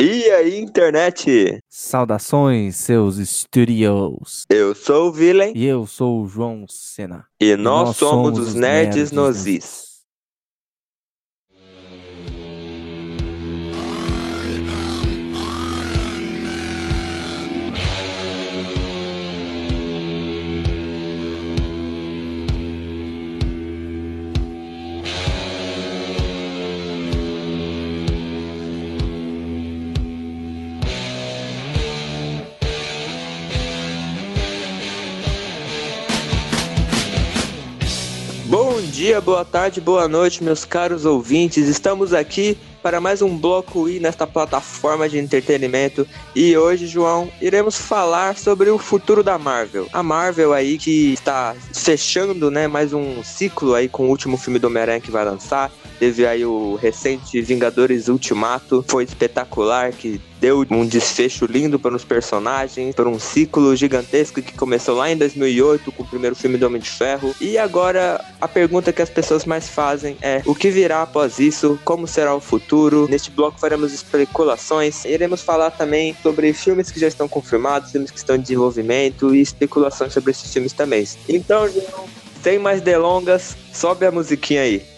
E aí, internet? Saudações, seus studios. Eu sou o Villain. E eu sou o João Sena. E, nós, nós somos, somos, os Nerds, nerds Nozis. Dia, boa tarde, boa noite, meus caros ouvintes. Estamos aqui para mais um bloco I nesta plataforma de entretenimento. E hoje, João, iremos falar sobre o futuro da Marvel. A Marvel aí que está fechando, né, mais um ciclo aí com o último filme do Homem-Aranha que vai lançar. Teve aí o recente Vingadores Ultimato, foi espetacular, que deu um desfecho lindo para os personagens, para um ciclo gigantesco que começou lá em 2008 com o primeiro filme do Homem de Ferro. E agora a pergunta que as pessoas mais fazem é: o que virá após isso? Como será o futuro? Neste bloco faremos especulações. Iremos falar também sobre filmes que já estão confirmados, filmes que estão em desenvolvimento e especulações sobre esses filmes também. Então, sem mais delongas, sobe a musiquinha aí.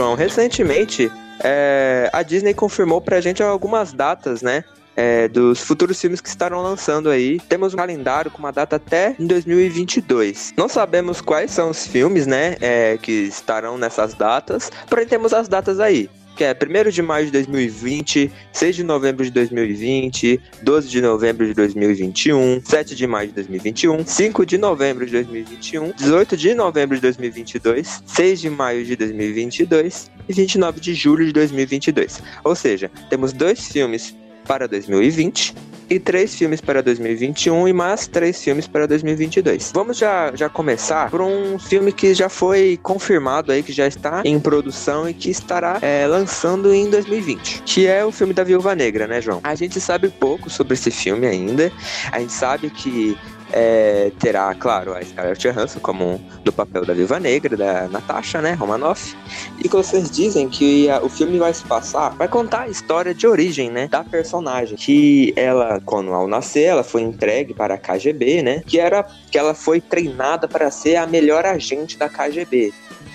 João, recentemente é, a Disney confirmou pra gente algumas datas, né? É, dos futuros filmes que estarão lançando aí. Temos um calendário com uma data até em 2022. Não sabemos quais são os filmes, né, é, que estarão nessas datas, porém temos as datas aí que é 1 de maio de 2020, 6 de novembro de 2020, 12 de novembro de 2021, 7 de maio de 2021, 5 de novembro de 2021, 18 de novembro de 2022, 6 de maio de 2022 e 29 de julho de 2022. Ou seja, temos dois filmes para 2020 e três filmes para 2021 e mais três filmes para 2022. Vamos já, já começar por um filme que já foi confirmado aí, que já está em produção e que estará é, lançando em 2020, que é o filme da Viúva Negra, né, João? A gente sabe pouco sobre esse filme ainda. A gente sabe que é, terá, claro, a Scarlett Johansson como do papel da Viva Negra, da Natasha, né, Romanoff. E vocês dizem que a, o filme vai se passar, vai contar a história de origem, né, da personagem. Que ela, quando ao nascer, ela foi entregue para a KGB, né, que era que ela foi treinada para ser a melhor agente da KGB.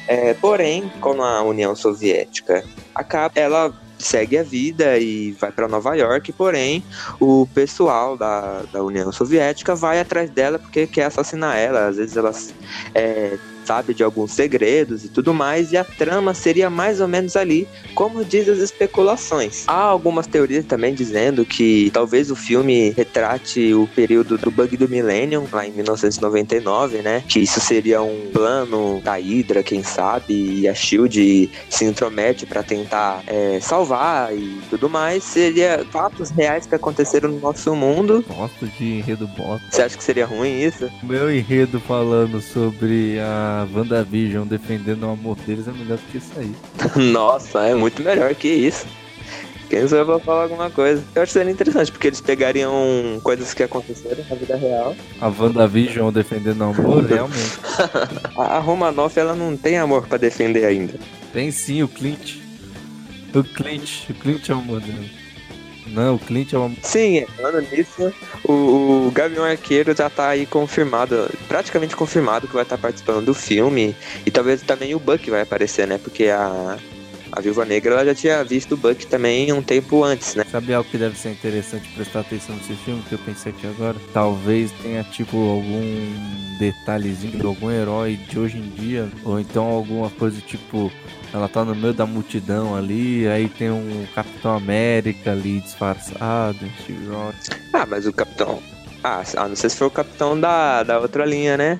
É, porém, quando a União Soviética acaba, ela segue a vida e vai para Nova York, porém o pessoal da, da União Soviética vai atrás dela porque quer assassinar ela. Às vezes elas é, sabe de alguns segredos e tudo mais, e a trama seria mais ou menos ali, como diz as especulações. Há algumas teorias também dizendo que talvez o filme retrate o período do bug do Millennium, lá em 1999, né? Que isso seria um plano da Hydra, quem sabe, e a Shield se intromete para tentar é, salvar e tudo mais. Seria fatos reais que aconteceram no nosso mundo. Gosto de enredo bosta. Você acha que seria ruim isso? Meu enredo falando sobre a a WandaVision defendendo o amor deles é melhor do que isso aí. Nossa, é muito melhor que isso. Quem sabe vai falar alguma coisa. Eu acho que seria interessante, porque eles pegariam coisas que aconteceram na vida real. A WandaVision defendendo o amor, realmente. a, Romanoff, ela não tem amor para defender ainda. Tem sim, o Clint. O Clint, o Clint é o amor dele. Não, o Clint é uma. Sim, falando nisso, o, o Gavião Arqueiro já tá aí confirmado, praticamente confirmado que vai estar tá participando do filme. E talvez também o Buck vai aparecer, né? Porque a, A Viúva Negra ela já tinha visto o Buck também um tempo antes, né? Sabe algo que deve ser interessante prestar atenção nesse filme que eu pensei aqui agora? Talvez tenha tipo algum detalhezinho de algum herói de hoje em dia, ou então alguma coisa tipo ela tá no meio da multidão ali, aí tem um Capitão América ali disfarçado, Steve Rogers. Ah, mas o Capitão. Ah, não sei se foi o Capitão da, da outra linha, né?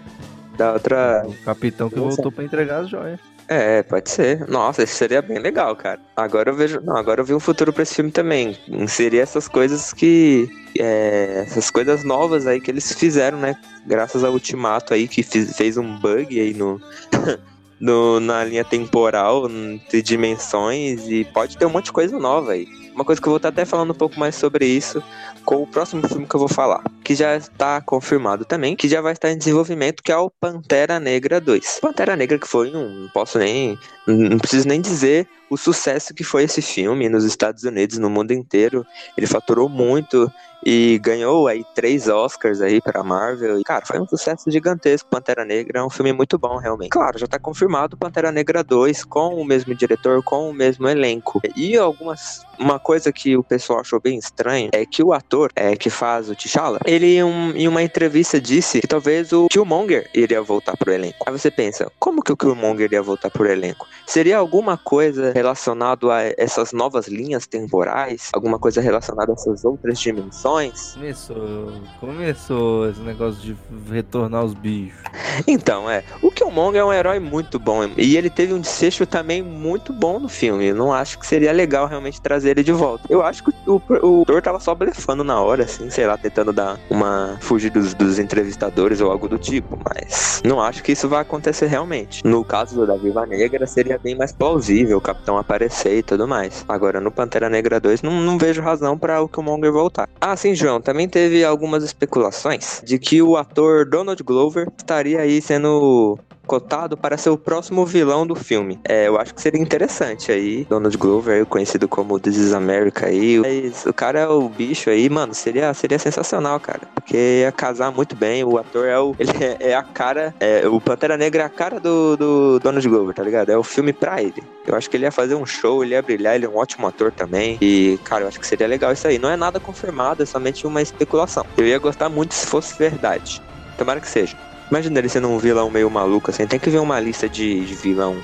Da outra. O Capitão que voltou pra entregar as joias. É, pode ser. Nossa, isso seria bem legal, cara. Agora eu vejo. Não, agora eu vi um futuro pra esse filme também. Inserir essas coisas que. É, essas coisas novas aí que eles fizeram, né? Graças ao Ultimato aí, que fiz, fez um bug aí no. no na linha temporal, de dimensões, e pode ter um monte de coisa nova aí. Uma coisa que eu vou estar até falando um pouco mais sobre isso com o próximo filme que eu vou falar, que já está confirmado também, que já vai estar em desenvolvimento, que é o Pantera Negra 2. Pantera Negra que foi um, não posso nem, não preciso nem dizer o sucesso que foi esse filme nos Estados Unidos, no mundo inteiro. Ele faturou muito e ganhou aí três Oscars aí para Marvel. E, cara, foi um sucesso gigantesco. Pantera Negra é um filme muito bom, realmente. Claro, já tá confirmado Pantera Negra 2 com o mesmo diretor, com o mesmo elenco. E algumas uma coisa que o pessoal achou bem estranho é que o ator é, que faz o T'Challa, ele um, em uma entrevista disse que talvez o Killmonger iria voltar pro elenco. Aí você pensa, como que o Killmonger iria voltar pro elenco? Seria alguma coisa relacionado a essas novas linhas temporais? Alguma coisa relacionada a essas outras dimensões? Começou, começou esse negócio de retornar os bichos. Então, é. O Killmonger é um herói muito bom e ele teve um desfecho também muito bom no filme. Eu não acho que seria legal realmente trazer ele de volta. Eu acho que o, o, o Thor tava só blefando na hora, assim, sei lá, tentando dar uma. fugir dos, dos entrevistadores ou algo do tipo, mas não acho que isso vai acontecer realmente. No caso da Viva Negra, seria bem mais plausível o Capitão aparecer e tudo mais. Agora, no Pantera Negra 2, não, não vejo razão para o Killmonger voltar. Ah, sim, João, também teve algumas especulações de que o ator Donald Glover estaria aí sendo cotado para ser o próximo vilão do filme. É, eu acho que seria interessante aí. Donald Glover, conhecido como This is America aí. Mas o cara é o bicho aí, mano, seria, seria sensacional, cara. Porque ia casar muito bem. O ator é o. Ele é, é a cara. É, o Pantera Negra é a cara do, do Donald Glover, tá ligado? É o filme pra ele. Eu acho que ele ia fazer um show, ele ia brilhar, ele é um ótimo ator também. E, cara, eu acho que seria legal isso aí. Não é nada confirmado, é somente uma especulação. Eu ia gostar muito se fosse verdade. Tomara que seja. Imagina ele sendo um vilão meio maluco, assim. Tem que ver uma lista de, de vilão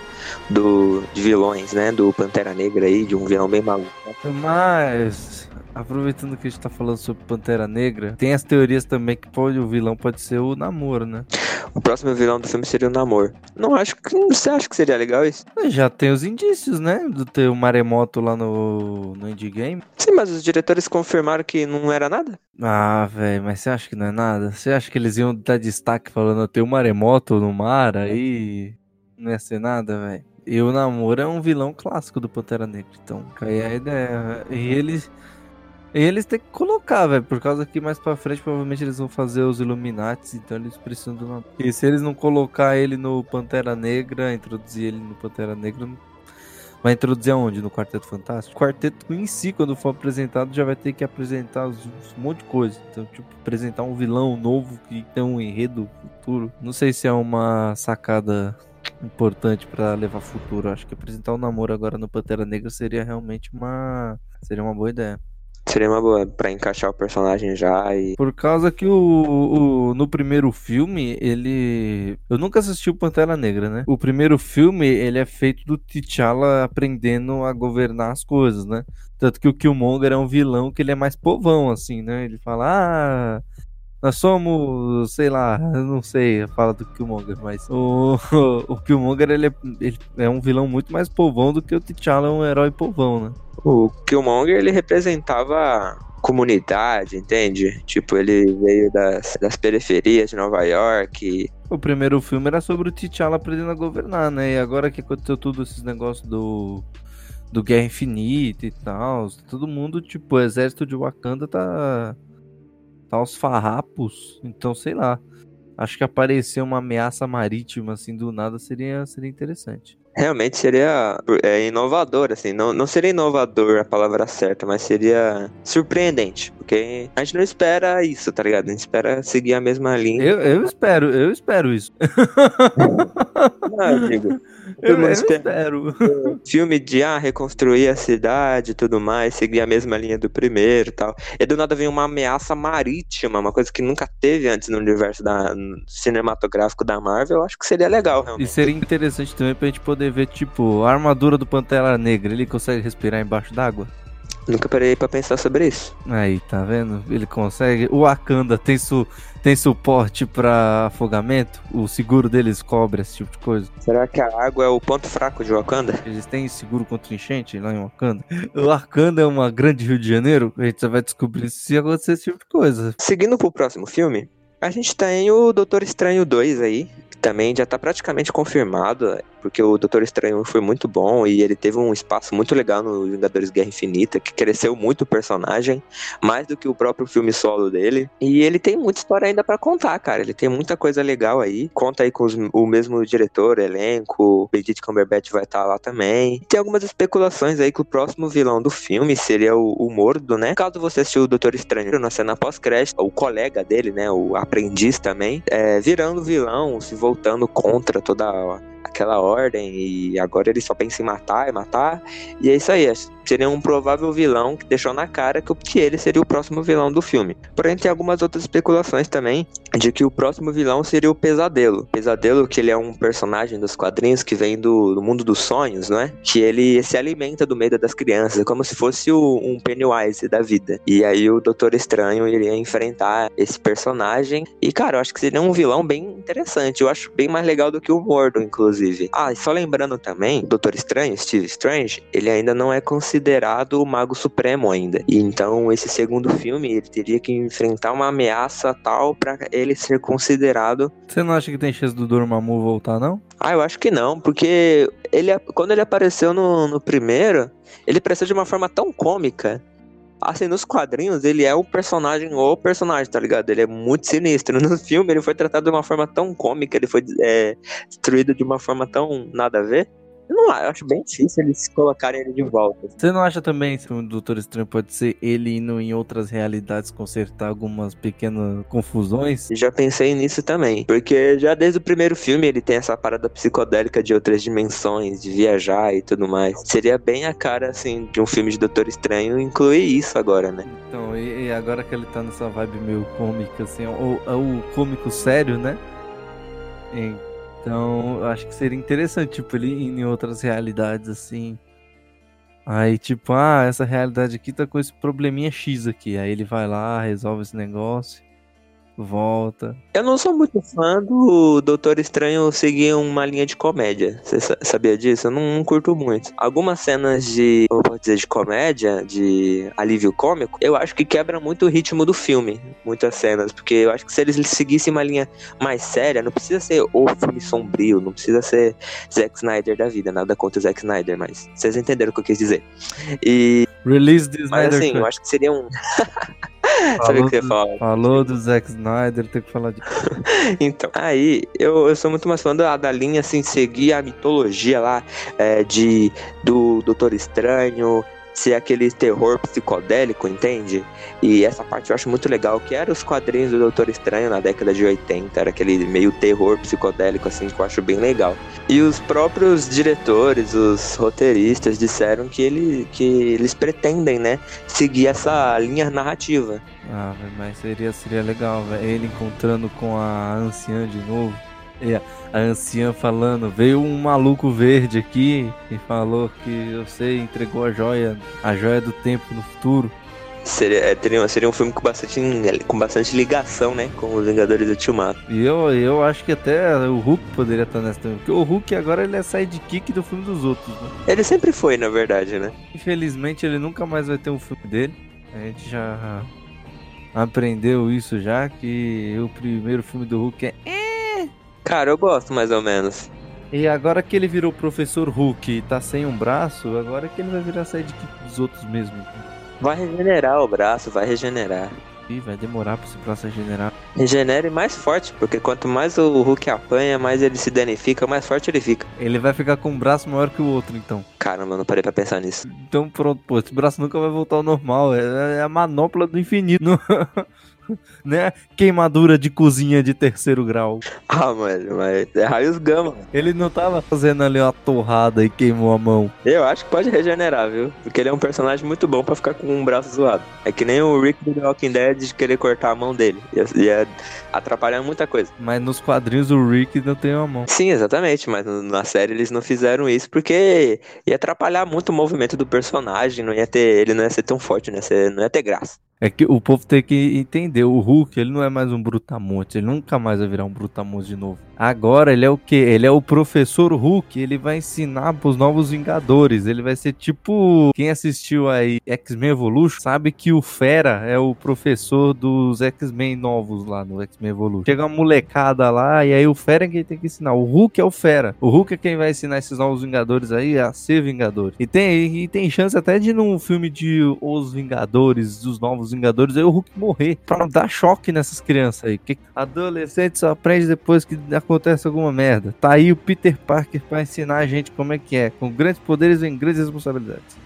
do, de vilões, né? Do Pantera Negra aí, de um vilão bem maluco. Mas, aproveitando que a gente tá falando sobre Pantera Negra, tem as teorias também que pode, o vilão pode ser o Namor, né? O próximo vilão do filme seria o Namor. Não acho que. Você acha que seria legal isso? Já tem os indícios, né? Do ter o maremoto lá no, no Endgame. Sim, mas os diretores confirmaram que não era nada? Ah, velho, mas você acha que não é nada? Você acha que eles iam dar destaque falando ter um maremoto no mar aí? Não ia ser nada, velho. E o Namor é um vilão clássico do Pantera Negra, então aí a ideia. E eles. E eles têm que colocar, velho, por causa que mais pra frente provavelmente eles vão fazer os Illuminati, então eles precisam do Namor. E se eles não colocar ele no Pantera Negra, introduzir ele no Pantera Negra, Vai introduzir aonde? No Quarteto Fantástico? O quarteto em si, quando for apresentado, já vai ter que apresentar um monte de coisa. Então, tipo, apresentar um vilão novo que tem um enredo futuro. Não sei se é uma sacada importante para levar futuro. Acho que apresentar o um namoro agora no Pantera Negra seria realmente uma seria uma boa ideia. Seria uma boa pra encaixar o personagem já e. Por causa que o, o, no primeiro filme, ele. Eu nunca assisti o Pantera Negra, né? O primeiro filme, ele é feito do T'Challa aprendendo a governar as coisas, né? Tanto que o Killmonger é um vilão que ele é mais povão, assim, né? Ele fala, ah. Nós somos, sei lá, não sei, fala do Killmonger, mas o, o, o Killmonger ele é, ele é um vilão muito mais povão do que o T'Challa é um herói povão, né? O Killmonger, ele representava comunidade, entende? Tipo, ele veio das, das periferias de Nova York. O primeiro filme era sobre o T'Challa aprendendo a governar, né? E agora que aconteceu tudo esses negócios do, do Guerra Infinita e tal, todo mundo, tipo, o exército de Wakanda tá, tá aos farrapos, então sei lá. Acho que aparecer uma ameaça marítima assim do nada seria, seria interessante. Realmente seria é, inovador, assim. Não, não seria inovador a palavra certa, mas seria surpreendente. Porque a gente não espera isso, tá ligado? A gente espera seguir a mesma linha. Eu, eu espero, eu espero isso. Não, eu digo. Eu, eu espero. Filme de ah, reconstruir a cidade e tudo mais, seguir a mesma linha do primeiro e tal. E do nada vem uma ameaça marítima, uma coisa que nunca teve antes no universo da, cinematográfico da Marvel. Eu acho que seria legal, E realmente. seria interessante também pra gente poder ver, tipo, a armadura do Pantera Negra. Ele consegue respirar embaixo d'água? Nunca parei pra pensar sobre isso. Aí, tá vendo? Ele consegue. O Wakanda tem, su... tem suporte pra afogamento? O seguro deles cobre esse tipo de coisa? Será que a água é o ponto fraco de Wakanda? Eles têm seguro contra enchente lá em Wakanda? O Wakanda é uma grande Rio de Janeiro? A gente só vai descobrir se acontecer esse tipo de coisa. Seguindo pro próximo filme, a gente tem o Doutor Estranho 2 aí, que também já tá praticamente confirmado, porque o Doutor Estranho foi muito bom e ele teve um espaço muito legal no Vingadores Guerra Infinita, que cresceu muito o personagem, mais do que o próprio filme solo dele. E ele tem muita história ainda pra contar, cara. Ele tem muita coisa legal aí. Conta aí com os- o mesmo diretor, elenco, Benedict Cumberbatch vai estar lá também. Tem algumas especulações aí que o próximo vilão do filme seria o, o Mordo, né? Caso você assistiu o Doutor Estranho na cena pós-crédito, o colega dele, né, o aprendiz também, é, virando vilão, se voltando contra toda a- aquela ordem e agora ele só pensa em matar e matar. E é isso aí, seria um provável vilão que deixou na cara que, o- seria o próximo vilão do filme. Porém, tem algumas outras especulações também de que o próximo vilão seria o Pesadelo. Pesadelo, que ele é um personagem dos quadrinhos que vem do, do mundo dos sonhos, não é? Que ele se alimenta do medo das crianças, é como se fosse o- um Pennywise da vida. E aí o Doutor Estranho iria enfrentar esse personagem. E, cara, eu acho que seria um vilão bem interessante. Eu acho bem mais legal do que o Mordo, inclusive. Ah, e só lembrando também, Doutor Estranho, Steve Strange, ele ainda não é considerado o Mago Supremo ainda. E então, esse segundo filme, ele teria que enfrentar uma ameaça tal pra ele ser considerado Você não acha que tem chance do Dormammu voltar, não? ah, eu acho que não, porque ele, quando ele apareceu no, no primeiro, ele apareceu de uma forma tão cômica. Assim, nos quadrinhos, ele é o personagem, o personagem, tá ligado? Ele é muito sinistro. No filme, ele foi tratado de uma forma tão cômica, ele foi é, destruído de uma forma tão nada a ver. Eu, não, eu acho bem difícil eles colocarem ele de volta. Você não acha também que o Doutor Estranho pode ser ele indo em outras realidades consertar algumas pequenas confusões? Já pensei nisso também, porque já desde o primeiro filme ele tem essa parada psicodélica de outras dimensões, de viajar e tudo mais. Seria bem a cara, assim, de um filme de Doutor Estranho incluir isso agora, né? Então, e, e agora que ele tá nessa vibe meio cômica, assim, o, o cômico sério, né? Então, eu acho que seria interessante, tipo, ele ir em outras realidades, assim. Aí, tipo, ah, essa realidade aqui tá com esse probleminha X aqui. Aí ele vai lá, resolve esse negócio, volta. Eu não sou muito fã do Doutor Estranho seguir uma linha de comédia. Você sa- sabia disso? Eu não, não curto muito. Algumas cenas de, eu vou dizer, de comédia, de alívio cômico, eu acho que quebra muito o ritmo do filme. Muitas cenas. Porque eu acho que se eles seguissem uma linha mais séria, não precisa ser o filme sombrio, não precisa ser Zack Snyder da vida. Nada contra o Zack Snyder, mas vocês entenderam o que eu quis dizer. E, Release the mas Snyder assim, eu acho que seria um. Sabe o que você? Falou do Zack Snyder, tem que falar de. Então, aí eu, eu sou muito mais fã da, da linha assim, seguir a mitologia lá é, de do Doutor Estranho, ser aquele terror psicodélico, entende? E essa parte eu acho muito legal, que era os quadrinhos do Doutor Estranho na década de 80, era aquele meio terror psicodélico assim que eu acho bem legal. E os próprios diretores, os roteiristas disseram que ele que eles pretendem, né, seguir essa linha narrativa. Ah, mas seria, seria legal, velho. Ele encontrando com a anciã de novo. E a, anciã falando, veio um maluco verde aqui e falou que você entregou a joia, a joia do tempo no futuro. Seria, é, teria, seria um filme com bastante, com bastante ligação, né? Com os Vingadores do Ultimato. E eu, eu acho que até o Hulk poderia estar nessa também. Porque o Hulk agora ele é sidekick do filme dos outros, né? Ele sempre foi, na verdade, né? Infelizmente ele nunca mais vai ter um filme dele. A gente já aprendeu isso já, que o primeiro filme do Hulk é Cara, eu gosto mais ou menos. E agora que ele virou professor Hulk e tá sem um braço, agora que ele vai virar sidekick dos outros mesmo. Vai regenerar o braço, vai regenerar. Ih, vai demorar pra esse braço regenerar. Regenere mais forte, porque quanto mais o Hulk apanha, mais ele se danifica, mais forte ele fica. Ele vai ficar com um braço maior que o outro, então. Caramba, eu não parei pra pensar nisso. Então pronto, pô, esse braço nunca vai voltar ao normal. É, é a manopla do infinito. Né? Queimadura de cozinha de terceiro grau. Ah, mano, mas é raios gama. Ele não tava fazendo ali uma torrada e queimou a mão. Eu acho que pode regenerar, viu? Porque ele é um personagem muito bom pra ficar com um braço zoado. É que nem o Rick do The Walking Dead de querer cortar a mão dele. Ia, ia atrapalhar muita coisa. Mas nos quadrinhos o Rick não tem uma mão. Sim, exatamente. Mas na série eles não fizeram isso porque ia atrapalhar muito o movimento do personagem. Não ia ter, ele não ia ser tão forte, não ia, ser, não ia ter graça. É que o povo tem que entender, o Hulk, ele não é mais um brutamonte, ele nunca mais vai virar um brutamonte de novo. Agora ele é o quê? Ele é o professor Hulk, ele vai ensinar pros novos Vingadores, ele vai ser tipo, quem assistiu aí X-Men Evolution, sabe que o Fera é o professor dos X-Men novos lá no X-Men Evolution. Chega uma molecada lá e aí o Fera é quem tem que ensinar, o Hulk é o Fera. O Hulk é quem vai ensinar esses novos Vingadores aí a ser Vingadores. E tem, e tem chance até de num filme de Os Vingadores, dos novos Vingadores, aí o Hulk morrer. Pra dar choque nessas crianças aí. Que adolescente só aprende depois que acontece alguma merda. Tá aí o Peter Parker pra ensinar a gente como é que é. Com grandes poderes vem grandes responsabilidades.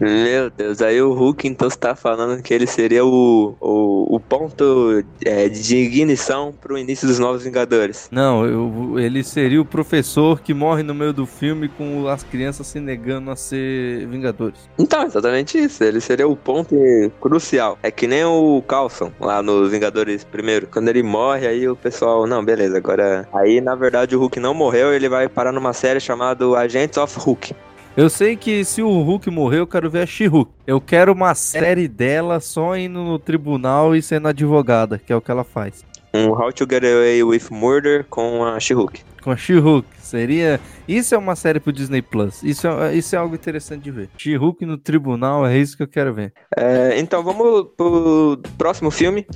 Meu Deus, aí o Hulk então está falando que ele seria o, o, o ponto é, de ignição pro início dos Novos Vingadores. Não, eu- ele seria o professor que morre no meio do filme com as crianças se negando a ser Vingadores. Então, exatamente isso. Ele seria o ponto crucial. É que nem o Coulson lá nos Vingadores primeiro. Quando ele morre, aí o pessoal, não, beleza, agora. Aí, na verdade, o Hulk não morreu, ele vai parar numa série chamada Agents of Hulk. Eu sei que se o Hulk morrer, eu quero ver a She-Hulk. Eu quero uma série dela só indo no tribunal e sendo advogada, que é o que ela faz. Um How to Get Away with Murder com a She-Hulk. Com a She-Hulk. Seria. Isso é uma série pro Disney Plus. Isso é, isso é algo interessante de ver. She-Hulk no tribunal, é isso que eu quero ver. É, então vamos pro próximo filme,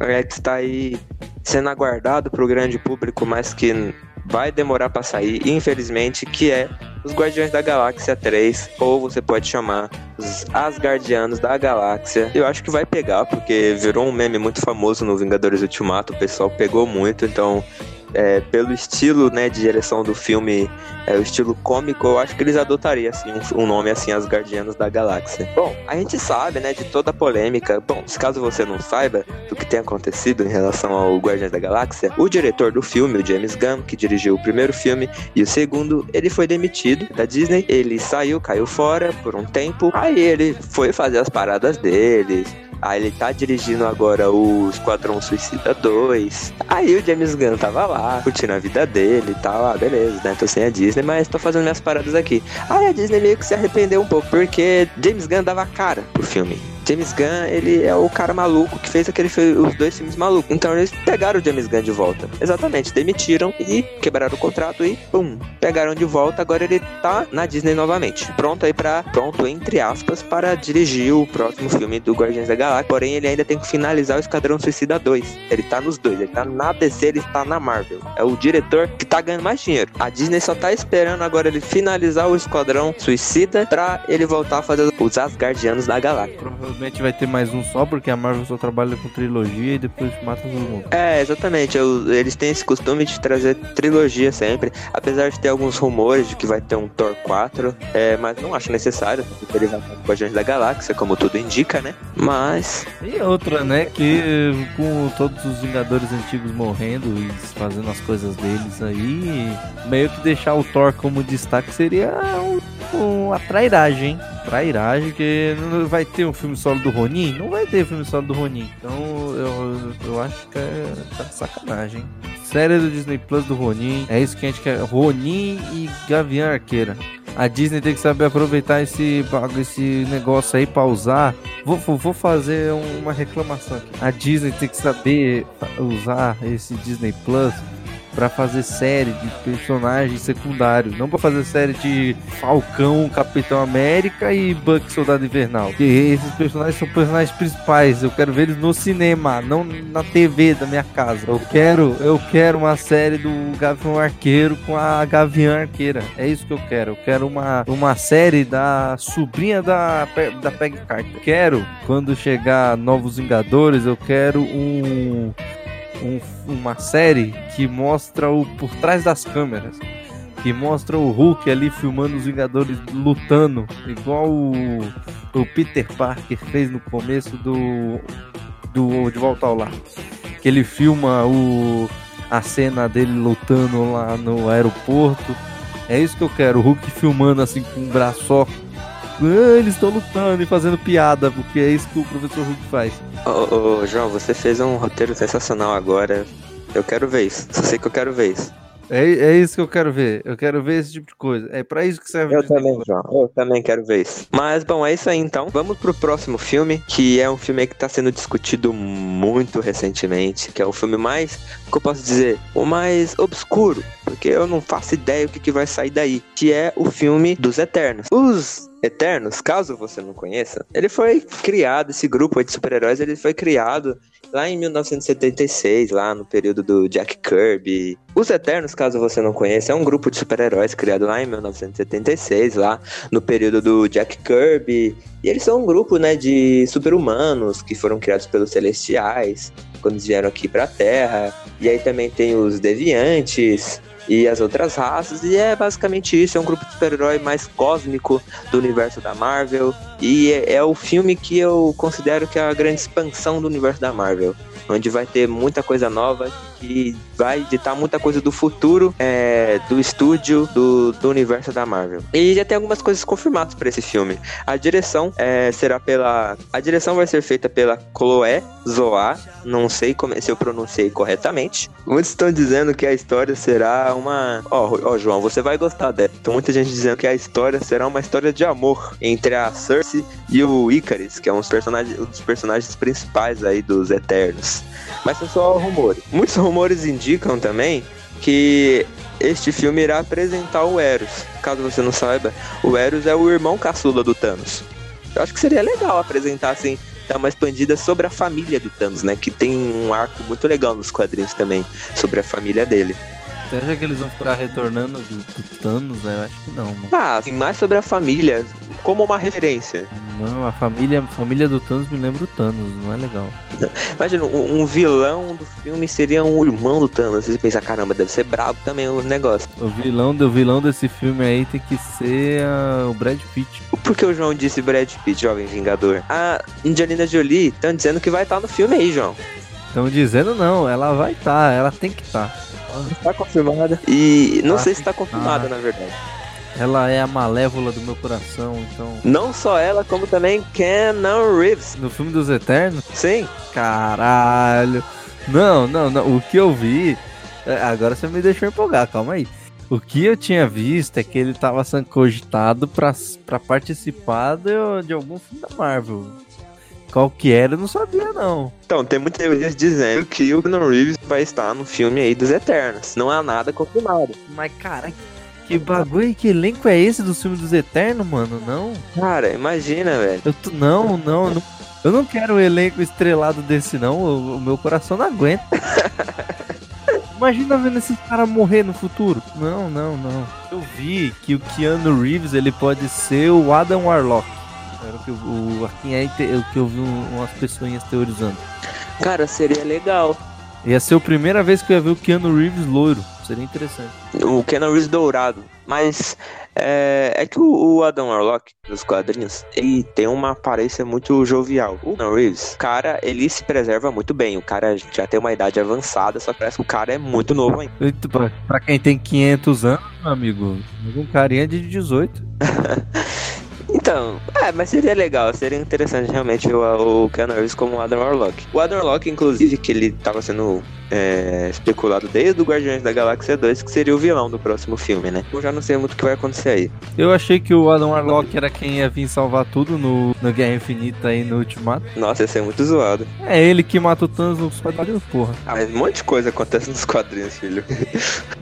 é, que está aí sendo aguardado pro grande público, mas que vai demorar pra sair, infelizmente, que é Os Guardiões da Galáxia 3, ou você pode chamar os Asgardianos da Galáxia. Eu acho que vai pegar, porque virou um meme muito famoso no Vingadores Ultimato, o pessoal pegou muito, então é, pelo estilo né, de direção do filme, é, o estilo cômico, eu acho que eles adotariam assim, um, um nome assim, Asgardianos da Galáxia. Bom, a gente sabe né, de toda a polêmica. Bom, caso você não saiba do que tem acontecido em relação ao Guardiões da Galáxia, o diretor do filme, o James Gunn, que dirigiu o primeiro filme e o segundo, ele foi demitido da Disney. Ele saiu, caiu fora por um tempo. Aí ele foi fazer as paradas dele. Aí ele tá dirigindo agora o Esquadrão Suicida 2. Aí o James Gunn tava lá, curtindo a vida dele e tal. Ah, beleza, né? Tô sem a Disney, mas tô fazendo minhas paradas aqui. Aí a Disney meio que se arrependeu um pouco, porque James Gunn dava cara pro filme. James Gunn, ele é o cara maluco que fez aquele os dois filmes malucos. Então eles pegaram o James Gunn de volta. Exatamente, demitiram e quebraram o contrato e pum, pegaram de volta. Agora ele tá na Disney novamente. Pronto aí para pronto entre aspas para dirigir o próximo filme do Guardiões da Galáxia. Porém, ele ainda tem que finalizar o Esquadrão Suicida 2. Ele tá nos dois, ele tá na DC, ele tá na Marvel. É o diretor que tá ganhando mais dinheiro. A Disney só tá esperando agora ele finalizar o Esquadrão Suicida pra ele voltar a fazer os Asgardianos da Galáxia. Provavelmente vai ter mais um só, porque a Marvel só trabalha com trilogia e depois mata todo mundo. É, exatamente. Eu- eles têm esse costume de trazer trilogia sempre. Apesar de ter alguns rumores de que vai ter um Thor 4. É, mas não acho necessário. Porque ele vai com o Guardiões da Galáxia, como tudo indica, né? Mas. E outra, né, que com todos os Vingadores antigos morrendo e fazendo as coisas deles aí, meio que deixar o Thor como destaque seria um, uma trairagem, hein? Trairagem, que não vai ter um filme solo do Ronin? Não vai ter filme solo do Ronin. Então eu, eu acho que é tá sacanagem. Série do Disney Plus do Ronin, é isso que a gente quer. Ronin e Gavião Arqueira. A Disney tem que saber aproveitar esse, esse negócio aí pra usar. Vou, vou- fazer um- uma reclamação aqui. A Disney tem que saber usar esse Disney Plus para fazer série de personagens secundários, não para fazer série de Falcão, Capitão América e Buck Soldado Invernal. Porque esses personagens são personagens principais. Eu quero ver eles no cinema, não na TV da minha casa. Eu quero, eu quero uma série do Gavião Arqueiro com a Gavião Arqueira. É isso que eu quero. Eu quero uma, uma série da sobrinha da da Peg Carter. Quero quando chegar novos Vingadores, eu quero um um, uma série que mostra o por trás das câmeras. Que mostra o Hulk ali filmando os Vingadores lutando, igual o, o Peter Parker fez no começo do, do De Volta ao Lar. Que ele filma o, a cena dele lutando lá no aeroporto. É isso que eu quero, o Hulk filmando assim com um braço só ah, eles estão lutando e fazendo piada, porque é isso que o professor Hulk faz. Ô, João, você fez um roteiro sensacional agora. Eu quero ver isso. Só sei que eu quero ver isso. É, é isso que eu quero ver. Eu quero ver esse tipo de coisa. É para isso que serve Eu também, João. Eu também quero ver isso. Mas, bom, é isso aí então. Vamos pro próximo filme, que é um filme que tá sendo discutido muito recentemente, que é o filme mais, o que eu posso dizer, o mais obscuro, porque eu não faço ideia o que, que vai sair daí, que é o filme dos Eternos. Os Eternos, caso você não conheça, ele foi criado, esse grupo de super-heróis, ele foi criado lá em 1976, lá no período do Jack Kirby. Os Eternos, caso você não conheça, é um grupo de super-heróis criado lá em 1976, lá no período do Jack Kirby. E eles são um grupo, né, de super-humanos que foram criados pelos Celestiais quando eles vieram aqui pra Terra. E aí também tem os Deviantes, e as outras raças. E é basicamente isso: é um grupo de super-herói mais cósmico do universo da Marvel. E é, é, o filme que eu considero que é a grande expansão do universo da Marvel. Onde vai ter muita coisa nova que vai ditar muita coisa do futuro é, do estúdio do, do universo da Marvel. E já tem algumas coisas confirmadas para esse filme. A direção é, será pela. A direção vai ser feita pela Chloé Zoá. Não sei como, se eu pronunciei corretamente. Muitos estão dizendo que a história será uma. Ó, oh, oh, João, você vai gostar dela. Tem muita gente dizendo que a história será uma história de amor entre a Cersei e o Icarus, que é um dos personagens, um dos personagens principais aí dos Eternos. Mas são só rumores. Muitos rumores indicam também que este filme irá apresentar o Eros. Caso você não saiba, o Eros é o irmão caçula do Thanos. Eu acho que seria legal apresentar assim, dar uma expandida sobre a família do Thanos, né? Que tem um arco muito legal nos quadrinhos também sobre a família dele. Você acha que eles vão ficar retornando do, do Thanos? Né? Eu acho que não, mano. Ah, assim, mais sobre a família, como uma referência. Não, a família, a família do Thanos me lembra o Thanos, não é legal. Imagina, um, um, vilão do filme seria um irmão do Thanos. Você pensa, caramba, deve ser brabo também o negócio. O vilão, do vilão desse filme aí tem que ser uh, o Brad Pitt. Por que o João disse Brad Pitt, jovem Vingador? A Angelina Jolie estão dizendo que vai estar no filme aí, João. Estão dizendo não, ela vai estar, tá, ela tem que estar. Tá. Está confirmada. E não ah, sei se está confirmada, ah. na verdade. Ela é a malévola do meu coração, então. Não só ela, como também Keanu Reeves. No filme dos Eternos? Sim. Caralho. Não, não, não. O que eu vi. É, agora você me deixou empolgar, calma aí. O que eu tinha visto é que ele estava sendo cogitado para participar de, de algum filme da Marvel. Qual que era, eu não sabia, não. Então, tem muitas teorias dizendo que o Keanu Reeves vai estar no filme aí dos Eternos. Não há nada confirmado. Mas, cara, que bagulho, que elenco é esse do filme dos Eternos, mano? Não. Cara, imagina, velho. Eu tô, não, não, não, eu não quero um elenco estrelado desse, não. O, o meu coração não aguenta. Imagina vendo esses caras morrer no futuro. Não, não, não. Eu vi que o Keanu Reeves ele pode ser o Adam Warlock. Era o que, o, assim, é o que eu vi umas pessoas teorizando. Cara, seria legal. Ia ser a primeira vez que eu ia ver o Keanu Reeves loiro. Seria interessante. O Keanu Reeves dourado. Mas é, é que o, o, Adam Warlock dos quadrinhos, ele tem uma aparência muito jovial. O Keanu Reeves, cara, ele se preserva muito bem. O cara já tem uma idade avançada, só que parece que o cara é muito novo ainda. Pra quem tem 500 anos, meu amigo, um carinha de 18. Então, é, mas seria legal, seria interessante realmente o, o Keanu Reeves como o Adam Warlock. O Adam Warlock, inclusive, que ele tava sendo é, especulado desde o Guardiões da Galáxia 2, que seria o vilão do próximo filme, né? Eu já não sei muito o que vai acontecer aí. Eu achei que o Adam Warlock era quem ia vir salvar tudo no, no Guerra Infinita e no Ultimato. Nossa, ia ser muito zoado. É ele que mata o Thanos nos quadrinhos, porra. Ah, mas um monte de coisa acontece nos quadrinhos, filho.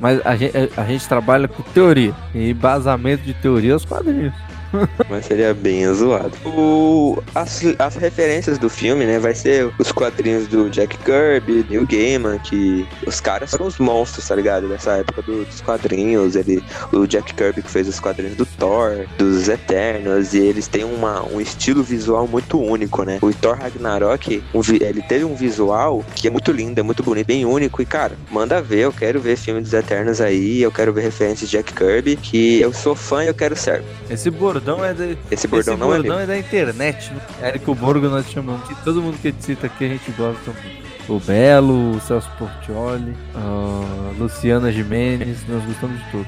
Mas a gente, a, a gente trabalha com teoria. E embasamento de teoria é os quadrinhos. Mas seria bem zoado. O, as, as referências do filme, né? Vai ser os quadrinhos do Jack Kirby, Neil Gaiman, que os caras foram os monstros, tá ligado? Dessa época do- dos quadrinhos. Ele, o Jack Kirby que fez os quadrinhos do Thor, dos Eternos, e eles têm uma, um estilo visual muito único, né? O Thor Ragnarok, um ele teve um visual que é muito lindo, é muito bonito, bem único. E, cara, manda ver, eu quero ver filme dos Eternos aí, eu quero ver referências de Jack Kirby, que eu sou fã e eu quero ser. Esse bordão é de, Esse bordão esse não é bordão meu. é da internet, né? Érico Borgo nós chamamos. Todo mundo que cita aqui a gente gosta muito. O Belo, o Celso Portioli, a Luciana Jimenez, nós gostamos de todos.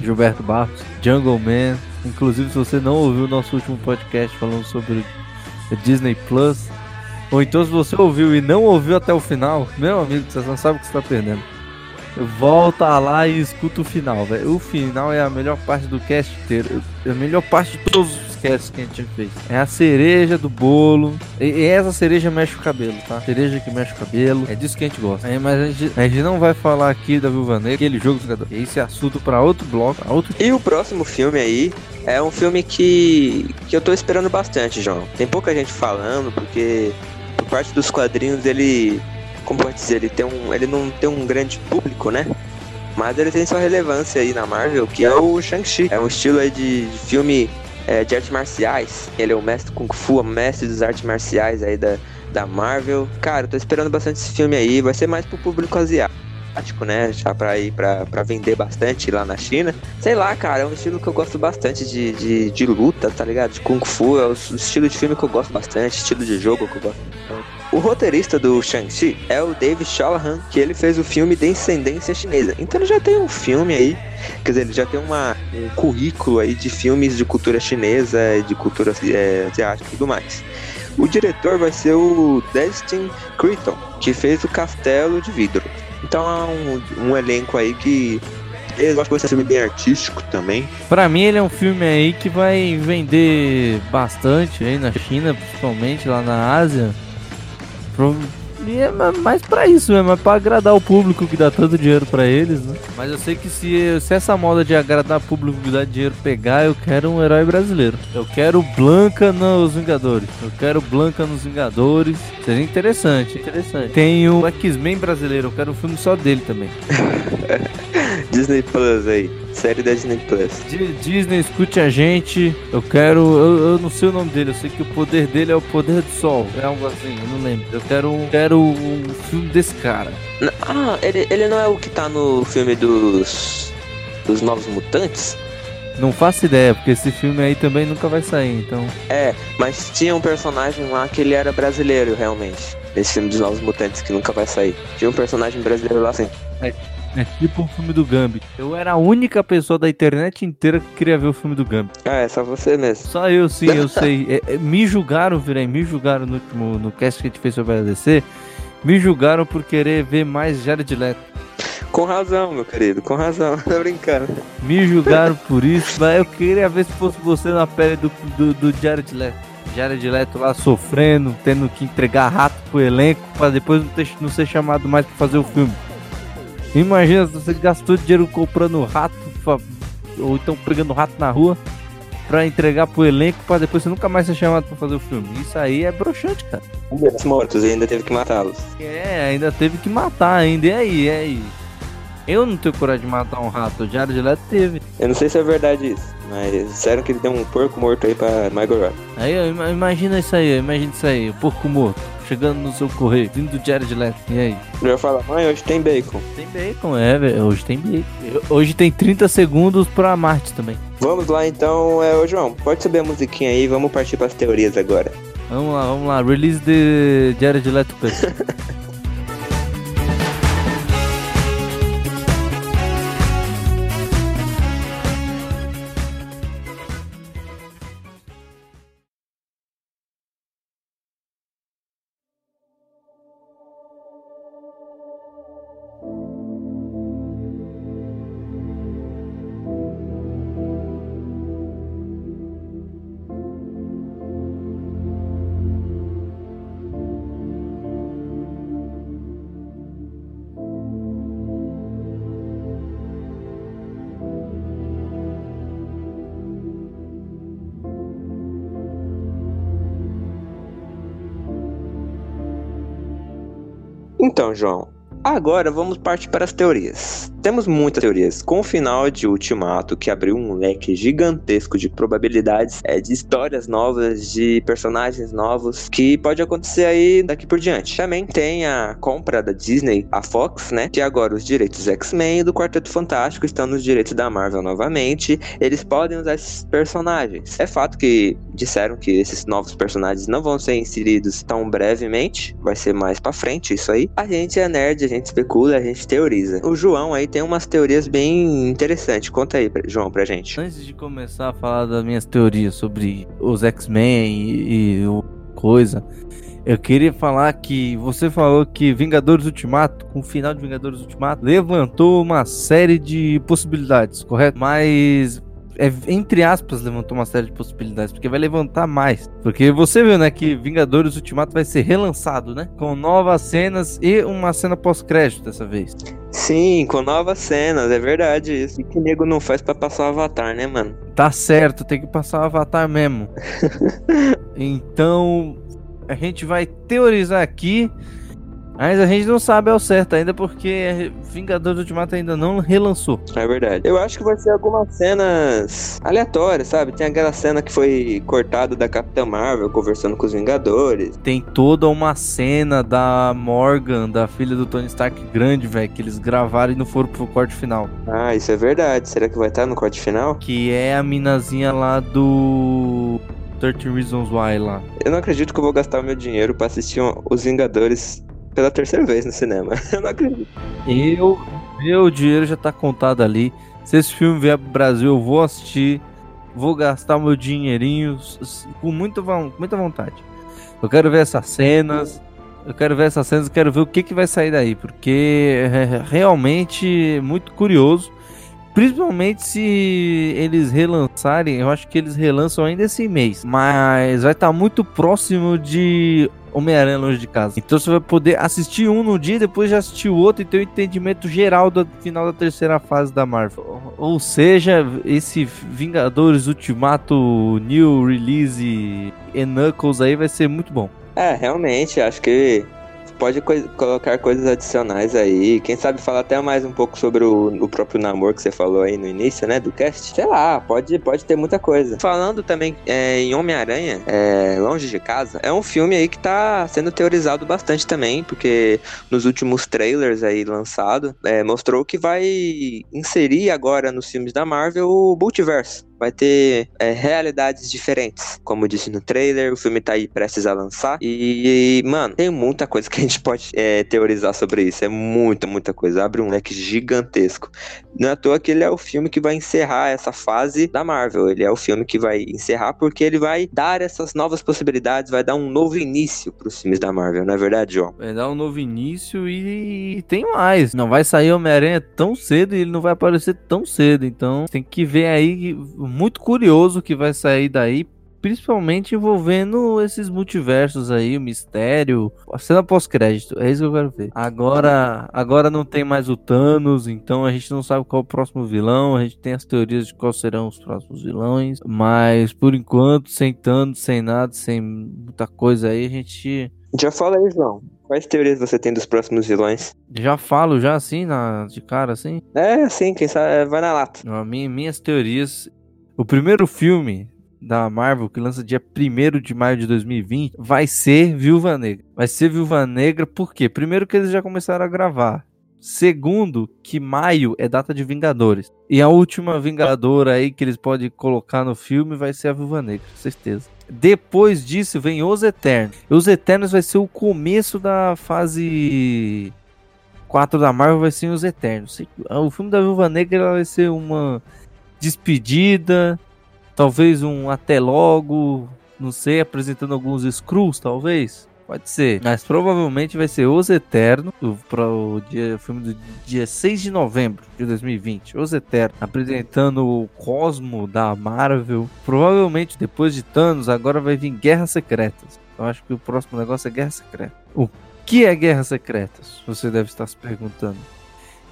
Gilberto Barros, Jungle Man. Inclusive, se você não ouviu o nosso último podcast falando sobre Disney Plus, ou então se você ouviu e não ouviu até o final, meu amigo, você não sabe o que você está perdendo. Volta lá e escuta o final, velho. O final é a melhor parte do cast inteiro. É a melhor parte de todos os casts que a gente fez. É a cereja do bolo. E, essa cereja mexe o cabelo, tá? Cereja que mexe o cabelo. É disso que a gente gosta. É, mas a gente, a gente não vai falar aqui da Viúva Negra, aquele jogo do jogador. Esse é assunto pra outro bloco, pra outro E o próximo filme aí é um filme que, que eu tô esperando bastante, João. Tem pouca gente falando, porque por parte dos quadrinhos ele. Como pode dizer, ele tem um. ele não tem um grande público, né? Mas ele tem sua relevância aí na Marvel, que é o Shang-Chi. É um estilo aí de, de filme é, de artes marciais. Ele é o mestre Kung Fu, o mestre das artes marciais aí da, da Marvel. Cara, eu tô esperando bastante esse filme aí. Vai ser mais pro público asiático, né? Já pra ir pra, pra vender bastante lá na China. Sei lá, cara, é um estilo que eu gosto bastante de, de, de luta, tá ligado? De Kung Fu, é o estilo de filme que eu gosto bastante, estilo de jogo que eu gosto. O roteirista do Shang-Chi é o David Shalahan, que ele fez o filme Descendência Chinesa. Então ele já tem um filme aí, quer dizer, ele já tem uma, um currículo aí de filmes de cultura chinesa, de cultura é, asiática e tudo mais. O diretor vai ser o Destin Creighton, que fez o Castelo de Vidro. Então é um, um elenco aí que eu acho que vai ser um filme bem artístico também. Pra mim ele é um filme aí que vai vender bastante aí na China, principalmente lá na Ásia. E é ma- mais pra isso mesmo, é pra agradar o público que dá tanto dinheiro pra eles, né? Mas eu sei que se, se essa moda de agradar o público que dá dinheiro pegar, eu quero um herói brasileiro. Eu quero Blanca nos Vingadores. Eu quero Blanca nos Vingadores. Seria interessante, interessante. Tem o X-Men brasileiro, eu quero um filme só dele também. Disney Plus aí, série da Disney Plus. Di- Disney, escute a gente. Eu quero. Eu, eu não sei o nome dele, eu sei que o poder dele é o poder do sol. É algo assim, eu não lembro. Eu quero, um- quero um filme desse cara. Ah, ele, ele não é o que tá no filme dos. dos Novos Mutantes? Não faço ideia, porque esse filme aí também nunca vai sair, então. É, mas tinha um personagem lá que ele era brasileiro, realmente. Nesse filme dos Novos Mutantes, que nunca vai sair. Tinha um personagem brasileiro lá, sim. É tipo o filme do Gambit. Eu era a única pessoa da internet inteira que queria ver o filme do Gambit. Ah, é só você mesmo. Só eu sim, eu sei. É, é, me julgaram, virei, me julgaram no último no cast que a gente fez sobre a DC. Me julgaram por querer ver mais Jared Leto. Com razão, meu querido, com razão. Tô brincando. Me julgaram por isso, mas eu queria ver se fosse você na pele do, do, do Jared Leto. Jared Leto lá sofrendo, tendo que entregar rato pro elenco pra depois não, ter, não ser chamado mais pra fazer o filme. Imagina se você gastou dinheiro comprando rato, fa- ou então pegando rato na rua, pra entregar pro elenco pra depois você nunca mais ser chamado pra fazer o filme. Isso aí é broxante, cara. Os mortos e ainda teve que matá-los. É, ainda teve que matar ainda. E aí, e aí? Eu não tenho coragem de matar um rato, o Jared Leto teve. Eu não sei se é verdade isso, mas disseram que ele deu um porco morto aí pra Margot Robbie. Aí, imagina isso aí, imagina isso aí, o porco morto, chegando no seu correio, vindo do Jared Leto, e aí? Eu falo, mãe, hoje tem bacon. Tem bacon, é, velho, hoje tem bacon. Hoje tem 30 segundos pra Marte também. Vamos lá então, é, ô João, pode subir a musiquinha aí, vamos partir pras teorias agora. Vamos lá, vamos lá, release de Jared Leto Então, João, Agora vamos partir para as teorias. Temos muitas teorias, com o final de Ultimato, que abriu um leque gigantesco de probabilidades, é, de histórias novas, de personagens novos, que pode acontecer aí daqui por diante. Também tem a compra da Disney, a Fox, né? Que agora os direitos X-Men e do Quarteto Fantástico estão nos direitos da Marvel novamente. Eles podem usar esses personagens. É fato que disseram que esses novos personagens não vão ser inseridos tão brevemente, vai ser mais para frente isso aí. A gente é nerd, gente especula, a gente teoriza. O João aí tem umas teorias bem interessantes. Conta aí, João, pra gente. Antes de começar a falar das minhas teorias sobre os X-Men e, e o coisa, eu queria falar que você falou que Vingadores Ultimato, com o final de Vingadores Ultimato, levantou uma série de possibilidades, correto? Mas é, entre aspas, levantou uma série de possibilidades, porque vai levantar mais. Porque você viu, né, que Vingadores Ultimato vai ser relançado, né? Com novas cenas e uma cena pós-crédito dessa vez. Sim, com novas cenas, é verdade isso. E que o nego não faz para passar o Avatar, né, mano? Tá certo, tem que passar o Avatar mesmo. então, a gente vai teorizar aqui mas a gente não sabe ao certo ainda porque Vingadores Ultimato ainda não relançou. É verdade. Eu acho que vai ser algumas cenas aleatórias, sabe? Tem aquela cena que foi cortada da Capitã Marvel conversando com os Vingadores. Tem toda uma cena da Morgan, da filha do Tony Stark grande, velho, que eles gravaram e não foram pro corte final. Ah, isso é verdade. Será que vai estar no corte final? Que é a minazinha lá do 13 Reasons Why lá. Eu não acredito que eu vou gastar o meu dinheiro para assistir os Vingadores pela terceira vez no cinema. Eu não acredito. Eu, meu dinheiro já tá contado ali. Se esse filme vier pro Brasil, eu vou assistir. Vou gastar meu dinheirinho com muita, muita vontade. Eu quero ver essas cenas. Eu quero ver essas cenas, eu quero ver o que, que vai sair daí, porque é realmente muito curioso. Principalmente se eles relançarem, eu acho que eles relançam ainda esse mês. Mas vai estar tá muito próximo de Homem-Aranha Longe de Casa. Então você vai poder assistir um no dia, depois já assistir o outro e ter o um entendimento geral do final da terceira fase da Marvel. Ou seja, esse Vingadores Ultimato New Release e Knuckles aí vai ser muito bom. É, realmente, acho que pode co colocar coisas adicionais aí. Quem sabe falar até mais um pouco sobre o, o, próprio namoro que você falou aí no início, né? Do cast. Sei lá, pode, pode ter muita coisa. Falando também é, em Homem-Aranha, é, Longe de Casa, é um filme aí que tá sendo teorizado bastante também, porque nos últimos trailers aí lançado, é, mostrou que vai inserir agora nos filmes da Marvel o multiverso vai ter é, realidades diferentes. Como disse no trailer, o filme tá aí prestes a lançar. E, mano, tem muita coisa que a gente pode é, teorizar sobre isso. É muita, muita coisa. Abre um leque gigantesco. Não é à toa que ele é o filme que vai encerrar essa fase da Marvel. Ele é o filme que vai encerrar porque ele vai dar essas novas possibilidades, vai dar um novo início pros filmes da Marvel, não é verdade, João? Vai dar um novo início e tem mais. Não vai sair Homem-Aranha tão cedo e ele não vai aparecer tão cedo. Então tem que ver aí muito curioso que vai sair daí, principalmente envolvendo esses multiversos aí, o mistério, a cena pós-crédito, é isso que eu quero ver. Agora, agora não tem mais o Thanos, então a gente não sabe qual é o próximo vilão, a gente tem as teorias de quais serão os próximos vilões, mas por enquanto, sem Thanos, sem nada, sem muita coisa aí, a gente... Já fala aí, João. Quais teorias você tem dos próximos vilões? Já falo, já assim, na, de cara, assim? É, assim, quem sabe vai na lata. Minha, minhas teorias o primeiro filme da Marvel, que lança dia 1 de maio de 2020, vai ser Viúva Negra. Vai ser Viúva Negra por quê? Primeiro que eles já começaram a gravar. Segundo, que maio é data de Vingadores. E a última Vingadora aí que eles podem colocar no filme vai ser a Viúva Negra, certeza. Depois disso vem Os Eternos. Os Eternos vai ser o começo da fase 4 da Marvel, vai ser Os Eternos. O filme da Viúva Negra vai ser uma despedida, talvez um até logo, não sei, apresentando alguns Skrulls, talvez. Pode ser, mas provavelmente vai ser Os Eternos, para o dia, filme do dia 6 de novembro de 2020. Os Eternos, apresentando o Cosmo da Marvel. Provavelmente depois de Thanos, agora vai vir Guerras Secretas. Eu acho que o próximo negócio é Guerra Secreta. O que é Guerras Secretas? Você deve estar se perguntando.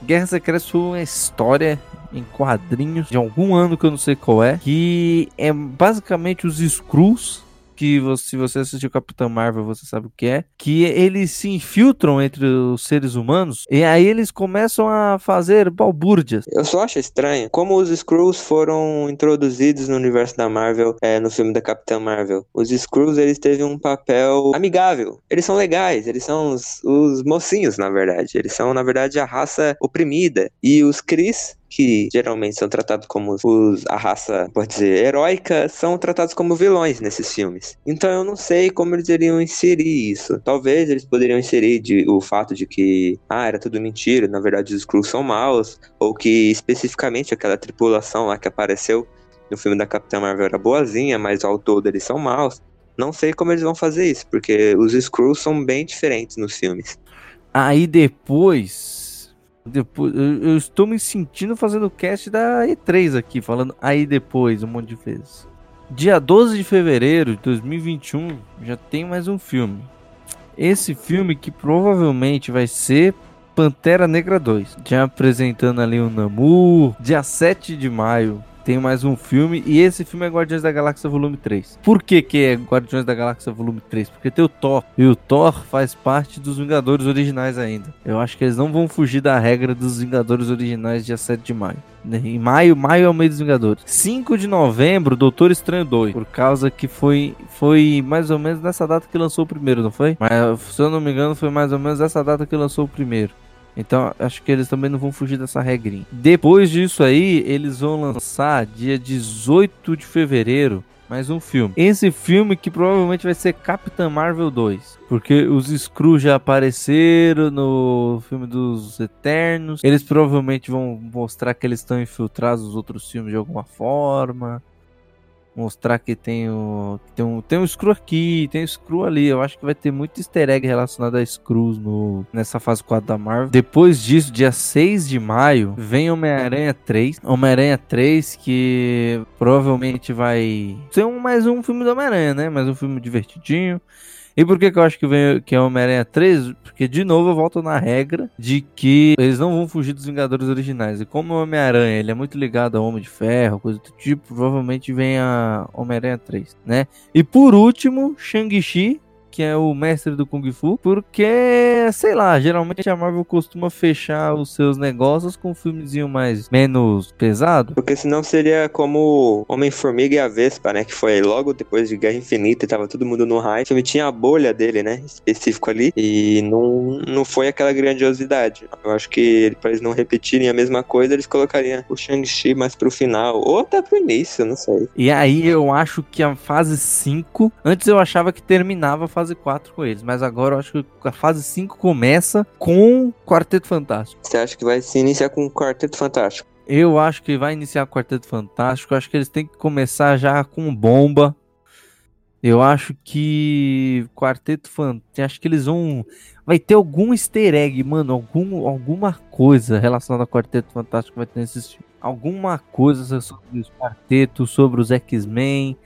Guerra Secreta foi uma história em quadrinhos de algum ano que eu não sei qual é, que é basicamente os Skrulls que você, se você assistiu Capitão Marvel, você sabe o que é, que eles se infiltram entre os seres humanos e aí eles começam a fazer balbúrdias. Eu só acho estranho como os Skrulls foram introduzidos no universo da Marvel é, no filme da Capitã Marvel. Os Skrulls, eles teve um papel amigável. Eles são legais, eles são os, os mocinhos, na verdade. Eles são, na verdade, a raça oprimida. E os Cris que geralmente são tratados como os, a raça, pode dizer, heróica, são tratados como vilões nesses filmes. Então eu não sei como eles iriam inserir isso. Talvez eles poderiam inserir de, o fato de que, ah, era tudo mentira, na verdade os Skrulls são maus, ou que especificamente aquela tripulação lá que apareceu no filme da Capitã Marvel era boazinha, mas ao todo eles são maus. Não sei como eles vão fazer isso, porque os Skrulls são bem diferentes nos filmes. Aí depois depois, eu, eu, estou me sentindo fazendo cast da E3 aqui, falando aí depois, um monte de vezes. Dia 12 de fevereiro de 2021 já tem mais um filme. Esse filme que provavelmente vai ser Pantera Negra 2. Já apresentando ali o Namu. Dia 7 de maio tem mais um filme e esse filme é Guardiões da Galáxia Volume 3. Por que que é Guardiões da Galáxia Volume 3? Porque tem o Thor e o Thor faz parte dos Vingadores originais ainda. Eu acho que eles não vão fugir da regra dos Vingadores originais dia 7 de maio. Em maio, maio é o mês dos Vingadores. 5 de novembro, Doutor Estranho 2. Por causa que foi, foi mais ou menos nessa data que lançou o primeiro, não foi? Mas se eu não me engano, foi mais ou menos essa data que lançou o primeiro. Então, acho que eles também não vão fugir dessa regrinha. Depois disso aí, eles vão lançar dia 18 de fevereiro mais um filme. Esse filme que provavelmente vai ser Capitã Marvel 2. Porque os Screw já apareceram no filme dos Eternos. Eles provavelmente vão mostrar que eles estão infiltrados nos outros filmes de alguma forma mostrar que tem o tem um tem um screw aqui, tem um screw ali. Eu acho que vai ter muito easter egg relacionado a screws no nessa fase 4 da Marvel. Depois disso, dia 6 de maio, vem Homem-Aranha 3. Homem-Aranha 3 que provavelmente vai ser um, mais um filme do Homem-Aranha, né? Mais um filme divertidinho. E por que, que eu acho que, vem, que é Homem-Aranha 3? Porque, de novo, eu volto na regra de que eles não vão fugir dos Vingadores originais. E como o Homem-Aranha ele é muito ligado ao Homem de Ferro, coisa do tipo, provavelmente vem a Homem-Aranha 3, né? E por último, Shang-Chi, que é o mestre do Kung Fu, porque, sei lá, geralmente a Marvel costuma fechar os seus negócios com um filmezinho mais menos pesado. Porque senão seria como Homem-Formiga e a Vespa, né? Que foi logo depois de Guerra Infinita e tava todo mundo no hype. O filme tinha a bolha dele, né? Específico ali. E não, não foi aquela grandiosidade. Eu acho que pra eles não repetirem a mesma coisa, eles colocariam o Shang-Chi mais pro final. Ou até pro início, não sei. E aí eu acho que a fase 5. Antes eu achava que terminava a fase fase 4 com eles, mas agora eu acho que a fase 5 começa com Quarteto Fantástico. Você acha que vai se iniciar com o Quarteto Fantástico? Eu acho que vai iniciar com o Quarteto Fantástico. Eu acho que eles têm que começar já com bomba. Eu acho que Quarteto Fantástico. Acho que eles vão. Vai ter algum easter egg, mano. Algum, alguma coisa relacionada ao Quarteto Fantástico vai ter nesse. Alguma coisa sobre os quartetos, sobre os X-Men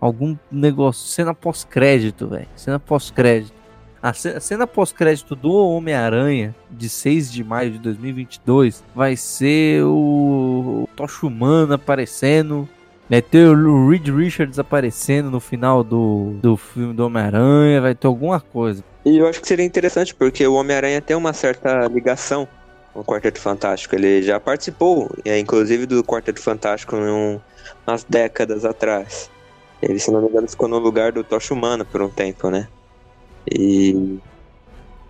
algum negócio, cena pós-crédito, velho. Cena pós-crédito. A cena pós-crédito do Homem-Aranha, de 6 de maio de 2022, vai ser o Tocha Humana aparecendo. Vai ter o Reed Richards aparecendo no final do, do filme do Homem-Aranha. Vai ter alguma coisa. E eu acho que seria interessante, porque o Homem-Aranha tem uma certa ligação com o Quarteto Fantástico. Ele já participou, é, inclusive, do Quarteto Fantástico em umas décadas atrás. Ele, se não me engano, ficou no lugar do Tocha Humana por um tempo, né? E.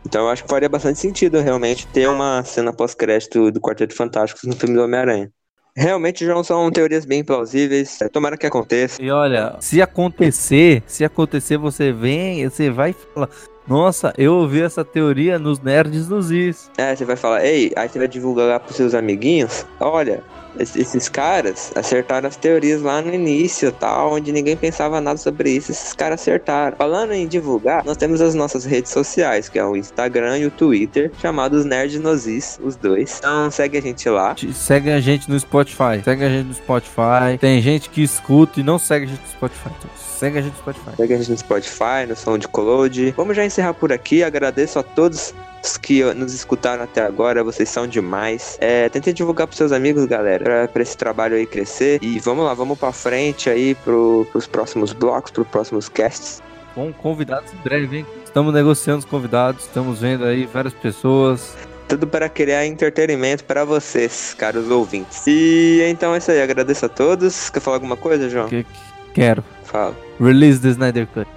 Então eu acho que faria bastante sentido realmente ter uma cena pós-crédito do Quarteto Fantástico no filme do Homem-Aranha. Realmente já são teorias bem plausíveis. É, tomara que aconteça. E olha, se acontecer, se acontecer, você vem, você vai falar. Nossa, eu ouvi essa teoria nos nerds dos Is. É, você vai falar, ei, aí você vai divulgar lá pros seus amiguinhos. Olha, esses caras acertaram as teorias lá no início, tal, onde ninguém pensava nada sobre isso. Esses caras acertaram. Falando em divulgar, nós temos as nossas redes sociais, que é o Instagram e o Twitter, chamados Nerd Nozis, os dois. Então segue a gente lá. Segue a gente no Spotify. Segue a gente no Spotify. Tem gente que escuta e não segue a gente no Spotify. Então segue a gente no Spotify. Segue a gente no Spotify, no SoundCloud. Vamos já encerrar por aqui. Agradeço a todos Os que nos escutaram até agora, vocês são demais. É, tentem divulgar pros seus amigos, galera, pra, pra esse trabalho aí crescer. E vamos lá, vamos pra frente aí pro, pros próximos blocos, pros próximos casts. Com convidados em breve, hein? Estamos negociando os convidados, estamos vendo aí várias pessoas. Tudo para criar entretenimento para vocês, caros ouvintes. E então é isso aí, agradeço a todos. Quer falar alguma coisa, João? Que- Quero. Fala. Release the Snyder Cut.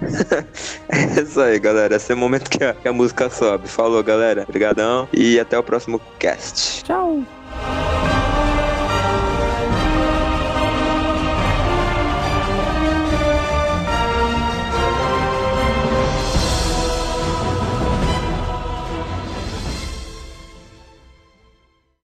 É isso aí, galera. Esse é o momento que a, que a música sobe. Falou, galera. Obrigadão. E até o próximo cast. Tchau.